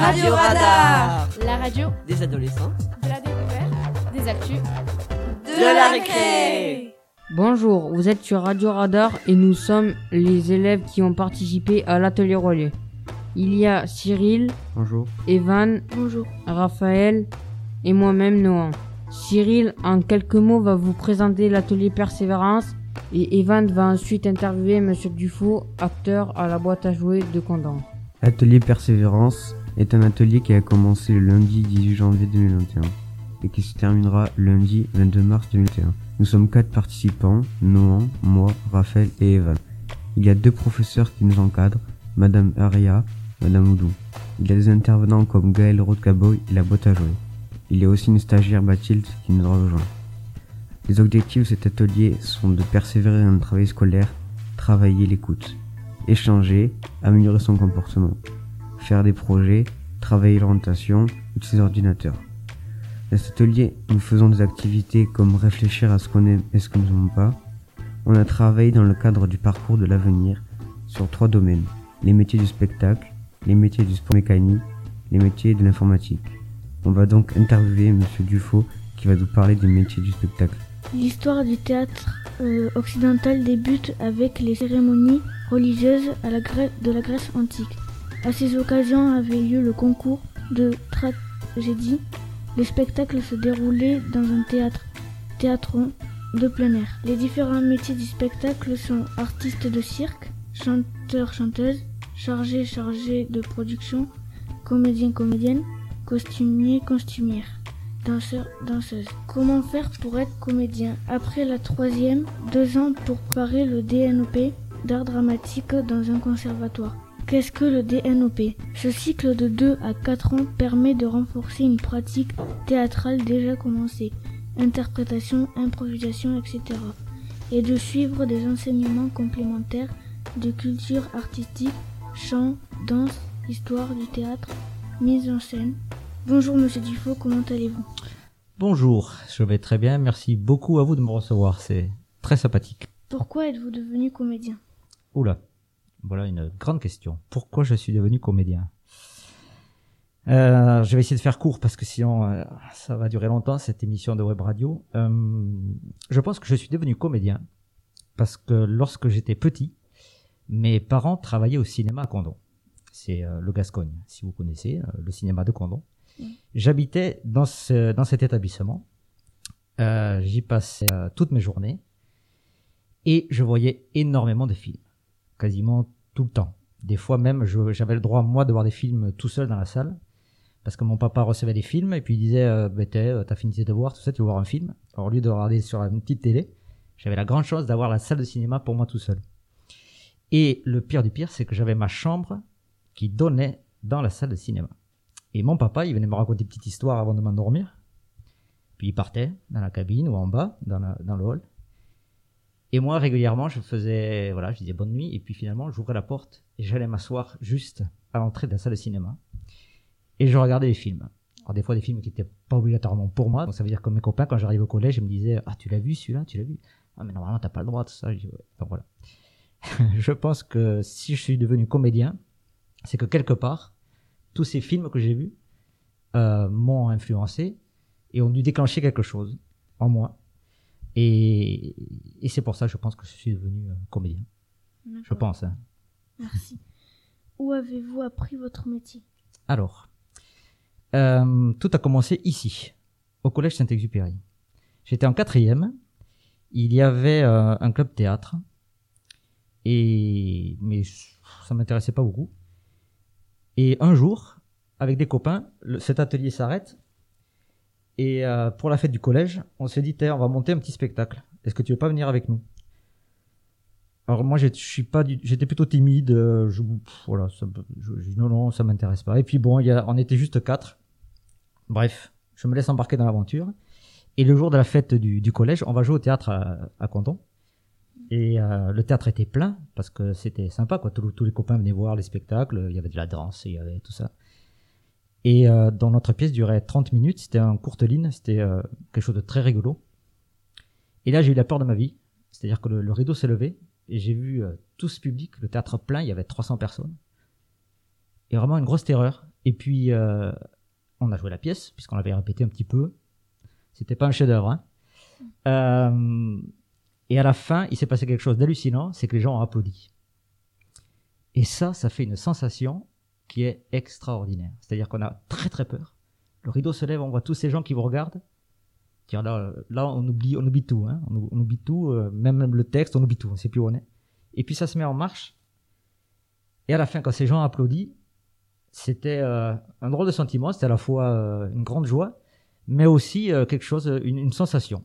Radio Radar La radio Des adolescents de la découverte, des actus, De la récré Bonjour, vous êtes sur Radio Radar et nous sommes les élèves qui ont participé à l'atelier relais. Il y a Cyril, Bonjour. Evan, Bonjour. Raphaël et moi-même Noah. Cyril, en quelques mots, va vous présenter l'atelier Persévérance et Evan va ensuite interviewer Monsieur Dufault, acteur à la boîte à jouer de Condon. L'atelier Persévérance est un atelier qui a commencé le lundi 18 janvier 2021 et qui se terminera lundi 22 mars 2021. Nous sommes quatre participants, Noah, moi, Raphaël et Evan. Il y a deux professeurs qui nous encadrent, Madame Aria, Madame Oudou. Il y a des intervenants comme Gaël Rothcaboy et la boîte à jouer. Il y a aussi une stagiaire Mathilde qui nous rejoint. Les objectifs de cet atelier sont de persévérer dans le travail scolaire, travailler l'écoute, échanger, améliorer son comportement, faire des projets, travailler l'orientation, utiliser l'ordinateur. Dans cet atelier, nous faisons des activités comme réfléchir à ce qu'on aime et ce qu'on n'aime pas. On a travaillé dans le cadre du parcours de l'avenir sur trois domaines. Les métiers du spectacle, les métiers du sport mécanique, les métiers de l'informatique. On va donc interviewer Monsieur Dufaux qui va nous parler des métiers du spectacle. L'histoire du théâtre euh, occidental débute avec les cérémonies religieuses de la Grèce antique. À ces occasions avait lieu le concours de tragédie. Les spectacles se déroulaient dans un théâtre, théâtron de plein air. Les différents métiers du spectacle sont artistes de cirque, chanteurs, chanteuses, chargés, chargés de production, comédiens, comédiennes, costumiers, costumières danseurs, danseuses. Comment faire pour être comédien? Après la troisième, deux ans pour préparer le DNOP d'art dramatique dans un conservatoire. Qu'est-ce que le DNOP Ce cycle de 2 à 4 ans permet de renforcer une pratique théâtrale déjà commencée, interprétation, improvisation, etc. Et de suivre des enseignements complémentaires de culture artistique, chant, danse, histoire du théâtre, mise en scène, Bonjour Monsieur Dufaux, comment allez-vous? Bonjour, je vais très bien, merci beaucoup à vous de me recevoir, c'est très sympathique. Pourquoi êtes-vous devenu comédien? Oula, voilà une grande question. Pourquoi je suis devenu comédien? Euh, Je vais essayer de faire court parce que sinon euh, ça va durer longtemps cette émission de web radio. Euh, je pense que je suis devenu comédien parce que lorsque j'étais petit, mes parents travaillaient au cinéma à Condon. C'est le Gascogne, si vous connaissez, le cinéma de Condon. J'habitais dans, ce, dans cet établissement. Euh, J'y passais toutes mes journées. Et je voyais énormément de films. Quasiment tout le temps. Des fois même, j'avais le droit, moi, de voir des films tout seul dans la salle. Parce que mon papa recevait des films et puis il disait, euh, bah, t'as fini tes devoirs, tout ça, tu veux voir un film? Alors, au lieu de regarder sur une petite télé, j'avais la grande chance d'avoir la salle de cinéma pour moi tout seul. Et le pire du pire, c'est que j'avais ma chambre qui donnait dans la salle de cinéma. Et mon papa, il venait me raconter une petite histoire avant de m'endormir. Puis il partait dans la cabine ou en bas, dans le hall. Et moi, régulièrement, je faisais, voilà, je disais bonne nuit. Et puis finalement, j'ouvrais la porte et j'allais m'asseoir juste à l'entrée de la salle de cinéma. Et je regardais les films. Alors des fois, des films qui n'étaient pas obligatoirement pour moi. Donc ça veut dire que mes copains, quand j'arrive au collège, ils me disaient, ah, tu l'as vu celui-là, tu l'as vu. Ah, mais normalement, t'as pas le droit, tout ça. Je. Donc voilà. je pense que si je suis devenu comédien, c'est que quelque part, tous ces films que j'ai vus euh, m'ont influencé et ont dû déclencher quelque chose en moi. Et, et c'est pour ça, je pense que je suis devenu euh, comédien. Je pense. hein. Merci. Où avez-vous appris votre métier? Alors, euh, tout a commencé ici, au collège Saint-Exupéry. J'étais en quatrième. Il y avait euh, un club théâtre. Et mais ça m'intéressait pas beaucoup. Et un jour, avec des copains, le- cet atelier s'arrête. Et euh, pour la fête du collège, on s'est dit, on va monter un petit spectacle. Est-ce que tu veux pas venir avec nous? Alors moi, j'étais plutôt timide. euh, Je, pff, voilà, non, non, ça m'intéresse pas. Et puis bon, y a, on était juste quatre. Bref, je me laisse embarquer dans l'aventure. Et le jour de la fête du, collège, on va jouer au théâtre à, à Canton. Et euh, le théâtre était plein parce que c'était sympa, quoi. Tous, tous les copains venaient voir les spectacles. Il y avait de la danse, il y avait tout ça. Et euh, dans notre pièce durait 30 minutes. C'était en courte ligne. C'était euh, quelque chose de très rigolo. Et là, j'ai eu la peur de ma vie. C'est-à-dire que le, le rideau s'est levé et j'ai vu euh, tout ce public, le théâtre plein. Il y avait 300 personnes. Et vraiment une grosse terreur. Et puis, euh, on a joué la pièce, puisqu'on l'avait répété un petit peu. C'était pas un chef-d'œuvre. Hein. Euh, et à la fin, il s'est passé quelque chose d'hallucinant, c'est que les gens ont applaudi. Et ça, ça fait une sensation qui est extraordinaire. C'est-à-dire qu'on a très très peur. Le rideau se lève, on voit tous ces gens qui vous regardent. Tiens, là, là on oublie, on oublie tout. Hein. On, oublie tout, euh, même le texte, on oublie tout. On sait plus où on est. Et puis ça se met en marche. Et à la fin, quand ces gens applaudissent, c'était euh, un drôle de sentiment. C'était à la fois euh, une grande joie, mais aussi quelque chose, une sensation.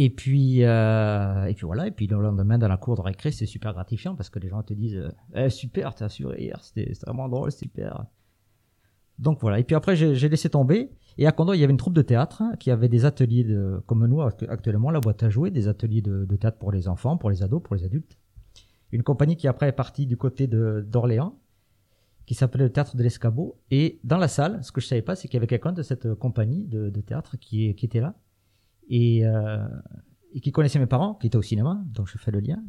Et puis, euh, et puis voilà. Et puis le lendemain, dans la cour de récré, c'est super gratifiant parce que les gens te disent eh, Super, t'as assuré hier, c'était vraiment drôle, super. Donc voilà. Et puis après, j'ai laissé tomber. Et à Condor, il y avait une troupe de théâtre hein, qui avait des ateliers de, comme nous actuellement, la boîte à jouer, des ateliers de, théâtre pour les enfants, pour les ados, pour les adultes. Une compagnie qui après est partie du côté d'Orléans, qui s'appelait le théâtre de l'Escabeau. Et dans la salle, ce que je savais pas, c'est qu'il y avait quelqu'un de cette compagnie de, théâtre qui était là et, euh, et qui connaissait mes parents, qui étaient au cinéma, donc je fais le lien.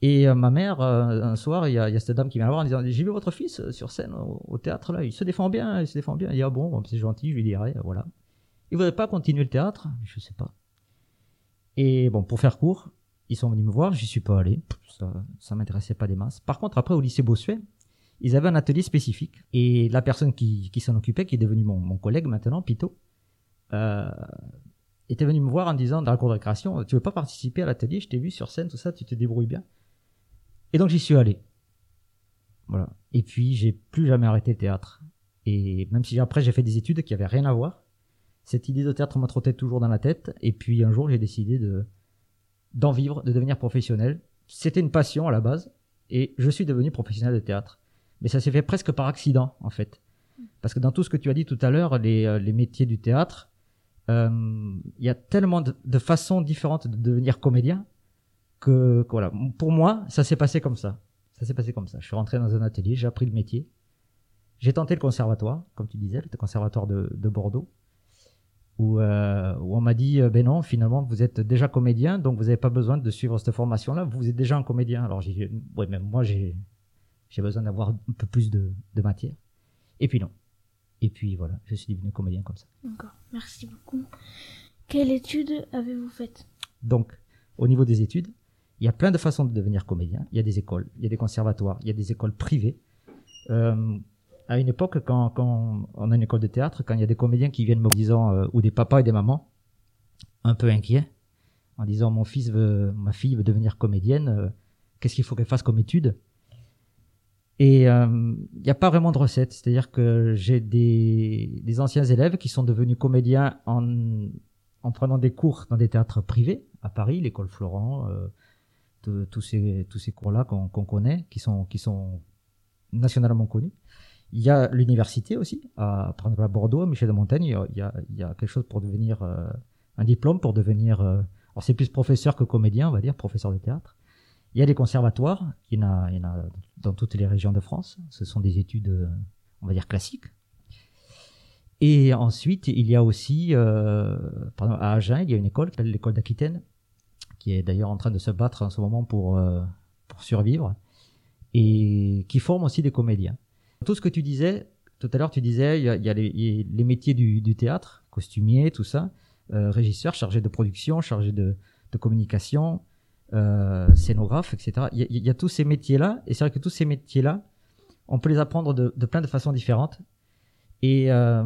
Et euh, ma mère, euh, un soir, il y, a, cette dame qui vient la voir en disant J'ai vu votre fils sur scène au, théâtre, là, il se défend bien, il se défend bien. Il dit Ah bon, c'est gentil, je lui dirai, voilà. Il voudrait pas continuer le théâtre? Je sais pas. Et bon, pour faire court, ils sont venus me voir, j'y suis pas allé, ça, ça m'intéressait pas des masses. Par contre, après, au lycée Bossuet, ils avaient un atelier spécifique. Et la personne qui, s'en occupait, qui est devenue mon, collègue maintenant, Pito, était venu me voir en disant dans la cour de récréation, tu veux pas participer à l'atelier, je t'ai vu sur scène, tout ça, tu te débrouilles bien. Et donc j'y suis allé. Voilà. Et puis j'ai plus jamais arrêté le théâtre. Et même si après j'ai fait des études qui avaient rien à voir, cette idée de théâtre m'a trotté toujours dans la tête. Et puis un jour j'ai décidé de d'en vivre, de devenir professionnel. C'était une passion à la base, et je suis devenu professionnel de théâtre. Mais ça s'est fait presque par accident en fait, parce que dans tout ce que tu as dit tout à l'heure, les, euh, les métiers du théâtre, il y a tellement de, façons différentes de devenir comédien que, voilà. Pour moi, ça s'est passé comme ça. Ça s'est passé comme ça. Je suis rentré dans un atelier, j'ai appris le métier. J'ai tenté le conservatoire, comme tu disais, le conservatoire de, de Bordeaux, où, euh, où on m'a dit, euh, ben non, finalement, vous êtes déjà comédien, donc vous n'avez pas besoin de suivre cette formation-là, vous êtes déjà un comédien. Alors j'ai dit, ouais, même moi, j'ai, j'ai besoin d'avoir un peu plus de, de matière. Et puis non. Et puis voilà, je suis devenu comédien comme ça. D'accord, merci beaucoup. Quelle étude avez-vous faite? Donc, au niveau des études, il y a plein de façons de devenir comédien. Il y a des écoles, il y a des conservatoires, il y a des écoles privées. Euh, à une époque, quand, quand, on a une école de théâtre, quand il y a des comédiens qui viennent me disant, euh, ou des papas et des mamans, un peu inquiets, en disant mon fils veut, ma fille veut devenir comédienne, euh, qu'est-ce qu'il faut qu'elle fasse comme étude? Et il euh, n'y a pas vraiment de recette. C'est-à-dire que j'ai des, des, anciens élèves qui sont devenus comédiens en, en prenant des cours dans des théâtres privés, à Paris, l'école Florent, euh, tous ces, tous ces cours-là qu'on connaît, qui sont, qui sont nationalement connus. Il y a l'université aussi, à prendre à Bordeaux, à Michel de Montaigne, il y a, il y a quelque chose pour devenir euh, un diplôme, pour devenir... Euh, alors c'est plus professeur que comédien, on va dire, professeur de théâtre. Il y a des conservatoires, il y en a, dans toutes les régions de France. Ce sont des études, on va dire, classiques. Et ensuite, il y a aussi, euh, à Agen, il y a une école, l'école d'Aquitaine, qui est d'ailleurs en train de se battre en ce moment pour, euh, pour survivre, et qui forme aussi des comédiens. Tout ce que tu disais, tout à l'heure, tu disais, il y a, les, métiers du, théâtre, costumier, tout ça, euh, régisseur, chargé de production, chargé de communication, euh, scénographe, etc. Il y, y, a tous ces métiers-là, et c'est vrai que tous ces métiers-là, on peut les apprendre de, de plein de façons différentes. Et euh,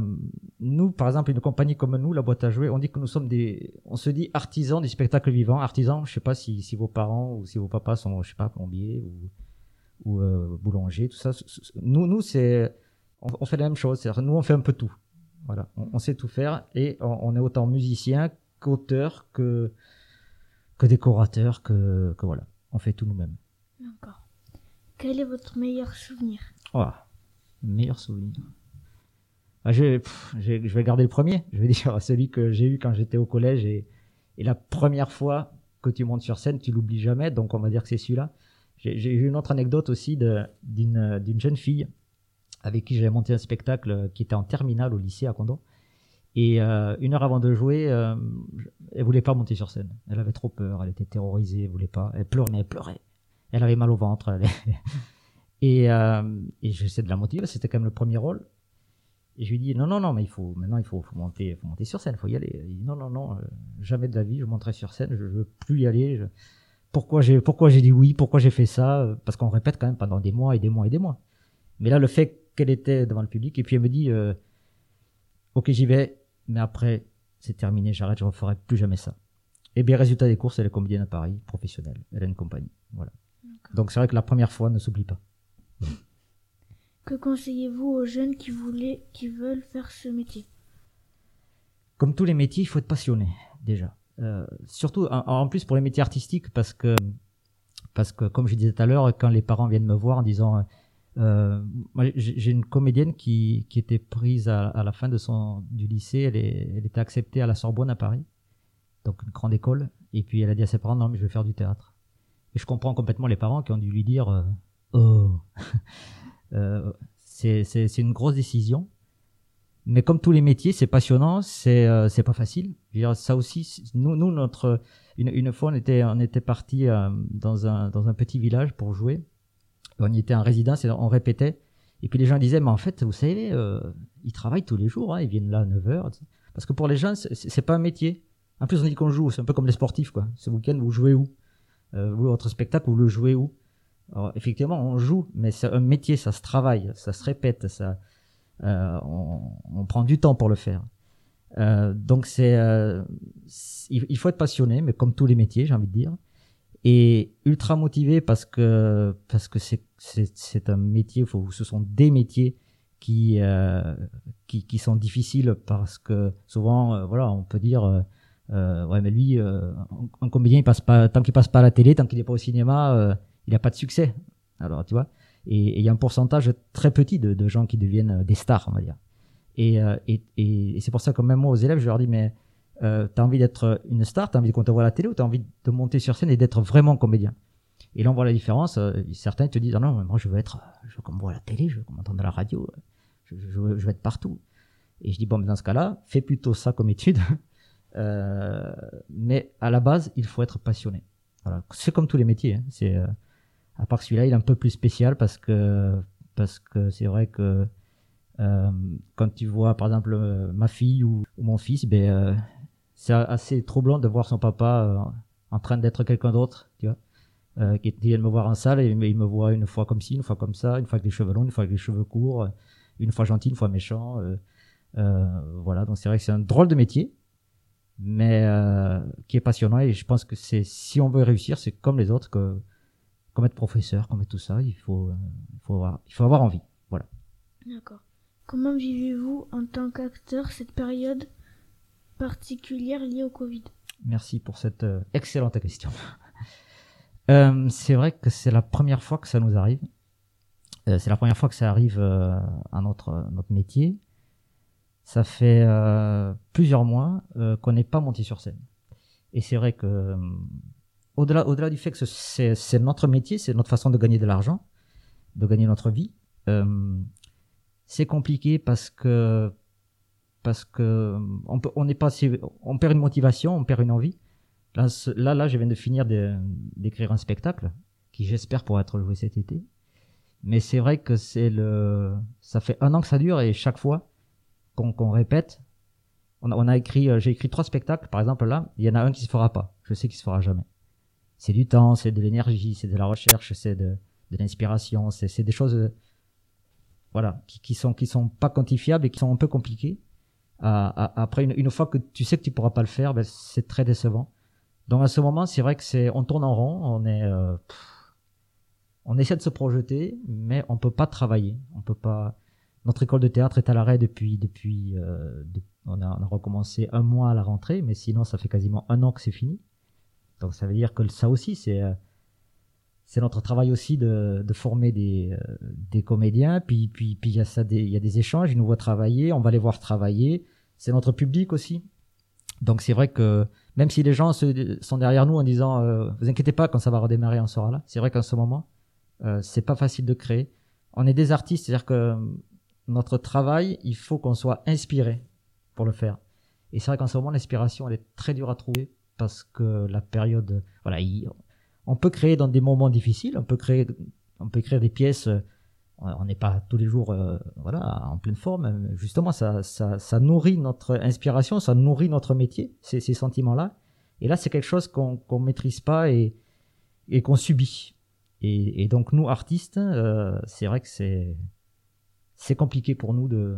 nous, par exemple, une compagnie comme nous, la boîte à jouer, on dit que nous sommes des, on se dit artisans du spectacle vivant. Artisans, je sais pas si, si vos parents ou si vos papas sont, je sais pas, plombiers ou, ou euh, boulanger, tout ça. Nous, nous, c'est, on, fait la même chose. C'est-à-dire, nous, on fait un peu tout. Voilà, on, on sait tout faire et on, on est autant musicien qu'auteur que que décorateur, que, que voilà. On fait tout nous-mêmes. D'accord. Quel est votre meilleur souvenir? Oh, Meilleur souvenir. Ah, je, je, vais garder le premier. Je vais dire celui que j'ai eu quand j'étais au collège et, et la première fois que tu montes sur scène, tu l'oublies jamais. Donc on va dire que c'est celui-là. J'ai eu une autre anecdote aussi d'une jeune fille avec qui j'avais monté un spectacle qui était en terminale au lycée à Condon. Et euh, une heure avant de jouer, euh, elle voulait pas monter sur scène. Elle avait trop peur, elle était terrorisée, elle voulait pas. Elle pleurait, elle pleurait. Elle avait mal au ventre. et, euh, et j'essaie de la motiver, c'était quand même le premier rôle. Et je lui dis non non non mais il faut maintenant il faut, faut monter faut monter sur scène, faut y aller. Il dit non non non, euh, jamais de la vie je monterai sur scène, je, je veux plus y aller. Pourquoi j'ai pourquoi j'ai dit oui, pourquoi j'ai fait ça? Parce qu'on répète quand même pendant des mois et des mois et des mois. Mais là le fait qu'elle était devant le public et puis elle me dit euh, ok j'y vais, mais après c'est terminé, j'arrête, je referai plus jamais ça. Et bien résultat des courses, elle est comédienne à Paris, professionnelle, elle a une compagnie, voilà. Donc c'est vrai que la première fois ne s'oublie pas. Que conseillez-vous aux jeunes qui voulaient, qui veulent faire ce métier? Comme tous les métiers, il faut être passionné déjà. Euh, surtout en, en plus pour les métiers artistiques parce que parce que comme je disais tout à l'heure, quand les parents viennent me voir en disant euh, j'ai une comédienne qui, qui était prise à, à la fin de son du lycée, elle, est, elle était acceptée à la Sorbonne à Paris, donc une grande école, et puis elle a dit à ses parents non mais je vais faire du théâtre. Et je comprends complètement les parents qui ont dû lui dire euh, oh Euh, c'est une grosse décision. Mais comme tous les métiers, c'est passionnant, c'est euh, c'est pas facile. Je veux dire, ça aussi, nous, nous notre une, une fois on était on était parti euh, dans un dans un petit village pour jouer. On y était en résidence et on répétait. Et puis les gens disaient, mais en fait, vous savez, euh, ils travaillent tous les jours, hein, ils viennent là à 9 heures. Parce que pour les gens, c'est- pas un métier. En plus, on dit qu'on joue, c'est un peu comme les sportifs, quoi. Ce week-end, vous jouez où? Euh, votre spectacle, vous le jouez où? Alors, effectivement, on joue, mais c'est un métier, ça se travaille, ça se répète, ça, euh, on, prend du temps pour le faire. Donc c'est- il il faut être passionné, mais comme tous les métiers, j'ai envie de dire, et ultra motivé parce que parce que c'est c'est c'est un métier, faut, ce sont des métiers qui euh, qui qui sont difficiles parce que souvent, euh, voilà, on peut dire. euh, euh, ouais mais lui euh, un, un comédien il passe pas tant qu'il passe pas à la télé tant qu'il est pas au cinéma euh, il a pas de succès alors tu vois? Et il y a un pourcentage très petit de, de gens qui deviennent euh, des stars on va dire et, euh, et, et, et c'est pour ça que même moi aux élèves je leur dis mais euh, t'as envie d'être une star t'as envie qu'on te voit à la télé ou t'as envie de monter sur scène et d'être vraiment comédien? Et là on voit la différence euh, certains te disent ah non mais moi je veux être je veux qu'on me voit à la télé je veux qu'on m'entende à la radio je, veux, je veux être partout et je dis bon mais dans ce cas là fais plutôt ça comme étude euh, mais à la base, il faut être passionné. Voilà, c'est comme tous les métiers. hein. C'est euh, à part celui-là, il est un peu plus spécial parce que parce que c'est vrai que euh, quand tu vois par exemple euh, ma fille ou, ou mon fils, ben euh, c'est assez troublant de voir son papa euh, en train d'être quelqu'un d'autre, tu vois. Euh, qui vient me voir en salle et il me- voit une fois comme ci, une fois comme ça, une fois avec les cheveux longs, une fois avec les cheveux courts, une fois gentil, une fois méchant. euh, euh, voilà, donc c'est vrai que c'est un drôle de métier mais euh, qui est passionnant et je pense que c'est si on veut réussir c'est comme les autres que comme être professeur comme être tout ça il faut euh, il faut avoir il faut avoir envie voilà D'accord. Comment vivez-vous en tant qu'acteur cette période? Particulière liée au Covid. Merci pour cette euh, excellente question. Euh, c'est vrai que c'est la première fois que ça nous arrive. Euh, c'est la première fois que ça arrive à notre métier. Ça fait plusieurs mois qu'on n'est pas monté sur scène. Et c'est vrai que au-delà du fait que ce- c'est notre métier c'est notre façon de gagner de l'argent de gagner notre vie c'est compliqué parce que parce que on peut on n'est pas on perd une motivation on perd une envie. Là là je viens de finir d'écrire un spectacle qui j'espère pourra être joué cet été. Mais c'est vrai que c'est le ça fait un an que ça dure et chaque fois qu'on répète on a, écrit euh, j'ai écrit trois spectacles. Par exemple là il y en a un qui se fera pas. Je sais qu'il se fera jamais. C'est du temps c'est de l'énergie c'est de la recherche c'est de, l'inspiration c'est des choses euh, voilà qui, qui sont qui sont pas quantifiables et qui sont un peu compliquées après une, fois que tu sais que tu pourras pas le faire ben, c'est très décevant. Donc à ce moment c'est vrai que c'est on tourne en rond on est euh, on essaie de se projeter mais on peut pas travailler. On peut pas notre école de théâtre est à l'arrêt depuis depuis euh, on, a, on a recommencé un mois à la rentrée mais sinon ça fait quasiment un an que c'est fini. Donc ça veut dire que ça aussi c'est euh, c'est notre travail aussi de, de former des, euh, des comédiens. Puis puis puis il y a ça il y a des échanges ils nous voient travailler on va les voir travailler c'est notre public aussi. Donc c'est vrai que même si les gens se- sont derrière nous en disant euh, vous inquiétez pas quand ça va redémarrer on sera là. C'est vrai qu'en ce moment euh, c'est pas facile de créer. On est des artistes c'est à dire que notre travail il faut qu'on soit inspiré pour le faire. Et c'est vrai qu'en ce moment l'inspiration elle est très dure à trouver parce que la période voilà il- on peut créer dans des moments difficiles on peut créer on peut écrire des pièces euh, on n'est pas tous les jours euh, voilà en pleine forme. Justement ça, ça, nourrit notre inspiration ça nourrit notre métier ces, ces sentiments là et là c'est quelque chose qu'on qu'on maîtrise pas et et qu'on subit. Et, donc nous artistes euh, c'est vrai que c'est c'est compliqué pour nous de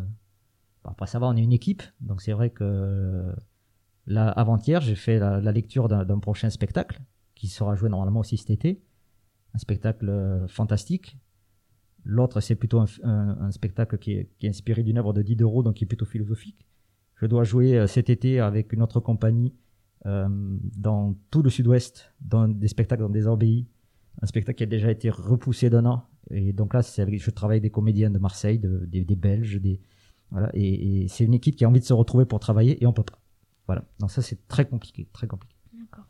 après ça on est une équipe. Donc c'est vrai que là avant-hier j'ai fait la, la lecture d'un prochain spectacle qui sera joué normalement aussi cet été. Un spectacle euh, fantastique L'autre, c'est plutôt un, un, un, spectacle qui est, qui est inspiré d'une œuvre de Diderot, donc qui est plutôt philosophique. Je dois jouer euh, cet été avec une autre compagnie euh, dans tout le sud-ouest, dans des spectacles dans des abbayes. Un spectacle qui a déjà été repoussé d'un an. Et donc là, avec, je travaille avec des comédiens de Marseille, de, des, des Belges, des, voilà. Et, et c'est une équipe qui a envie de se retrouver pour travailler et on peut pas. Voilà. Donc ça, c'est très compliqué, très compliqué. D'accord.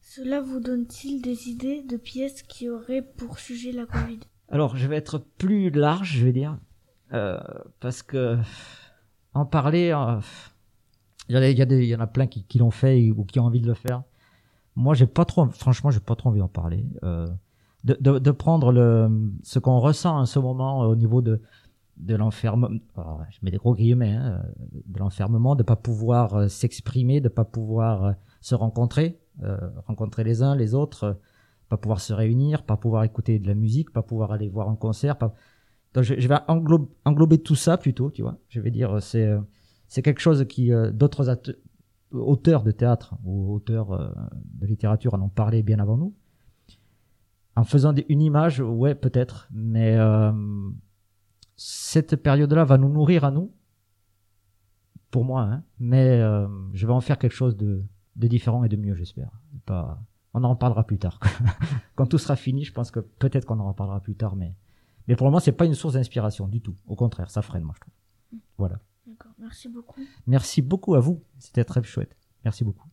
Cela vous donne-t-il des idées de pièces qui auraient pour sujet la Covid? Alors, je vais être plus large, je vais dire, euh, parce que en parler, euh, il y, en a plein qui, l'ont fait ou qui ont envie de le faire. Moi, j'ai pas trop, franchement, j'ai pas trop envie d'en parler. Euh, de, de, de, prendre le, ce qu'on ressent en ce moment au niveau de, de l'enfermement, je mets des gros guillemets, hein, de l'enfermement, de pas pouvoir euh, s'exprimer, de pas pouvoir euh, se rencontrer, euh, rencontrer les uns les autres pas pouvoir se réunir, pas pouvoir écouter de la musique, pas pouvoir aller voir un concert. Pas... Donc je, vais englober, tout ça plutôt, tu vois. Je vais dire c'est c'est quelque chose qui euh, d'autres auteurs de théâtre ou auteurs euh, de littérature en ont parlé bien avant nous. En faisant une image, ouais peut-être, mais euh, cette période-là va nous nourrir à nous, pour moi, hein, mais euh, je vais en faire quelque chose de, de différent et de mieux, j'espère. Pas on en reparlera plus tard. Quand tout sera fini, je pense que peut-être qu'on en reparlera plus tard, mais, mais pour le moment, c'est pas une source d'inspiration du tout. Au contraire, ça freine, moi, je trouve. Voilà. D'accord, merci beaucoup. Merci beaucoup à vous. C'était très chouette. Merci beaucoup.